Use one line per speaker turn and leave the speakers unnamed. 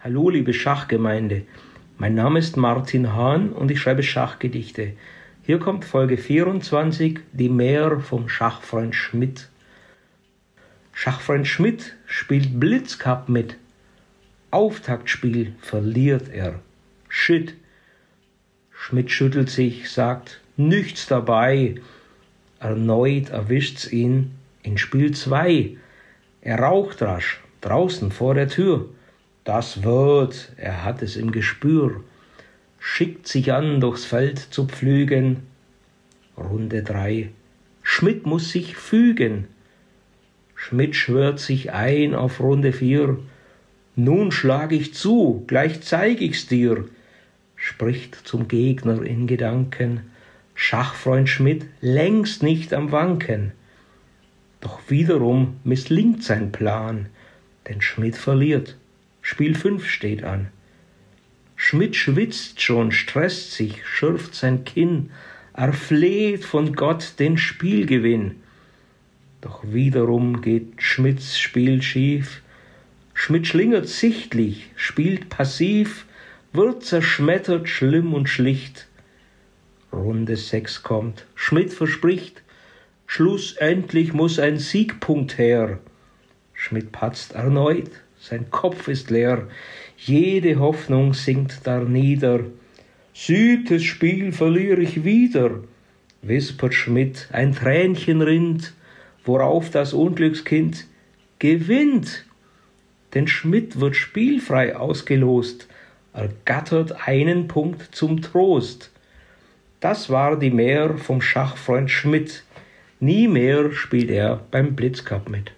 Hallo, liebe Schachgemeinde. Mein Name ist Martin Hahn und ich schreibe Schachgedichte. Hier kommt Folge 24, die Mehr vom Schachfreund Schmidt. Schachfreund Schmidt spielt Blitzcup mit. Auftaktspiel verliert er. Shit. Schmidt schüttelt sich, sagt, nichts dabei. Erneut erwischt's ihn in Spiel 2. Er raucht rasch, draußen vor der Tür. Das wird, er hat es im Gespür, schickt sich an, durchs Feld zu pflügen. Runde drei. Schmidt muss sich fügen. Schmidt schwört sich ein auf Runde vier. Nun schlag ich zu, gleich zeig ich's dir, spricht zum Gegner in Gedanken. Schachfreund Schmidt längst nicht am Wanken. Doch wiederum misslingt sein Plan, denn Schmidt verliert. Spiel 5 steht an. Schmidt schwitzt schon, stresst sich, schürft sein Kinn, erfleht von Gott den Spielgewinn. Doch wiederum geht Schmidts Spiel schief. Schmidt schlingert sichtlich, spielt passiv, wird zerschmettert schlimm und schlicht. Runde 6 kommt, Schmidt verspricht, schlussendlich muss ein Siegpunkt her. Schmidt patzt erneut, sein Kopf ist leer, jede Hoffnung sinkt darnieder. Siebtes Spiel verliere ich wieder, wispert Schmidt, ein Tränchen rinnt, worauf das Unglückskind gewinnt. Denn Schmidt wird spielfrei ausgelost, ergattert einen Punkt zum Trost. Das war die Mehr vom Schachfreund Schmidt. Nie mehr spielt er beim Blitzcup mit.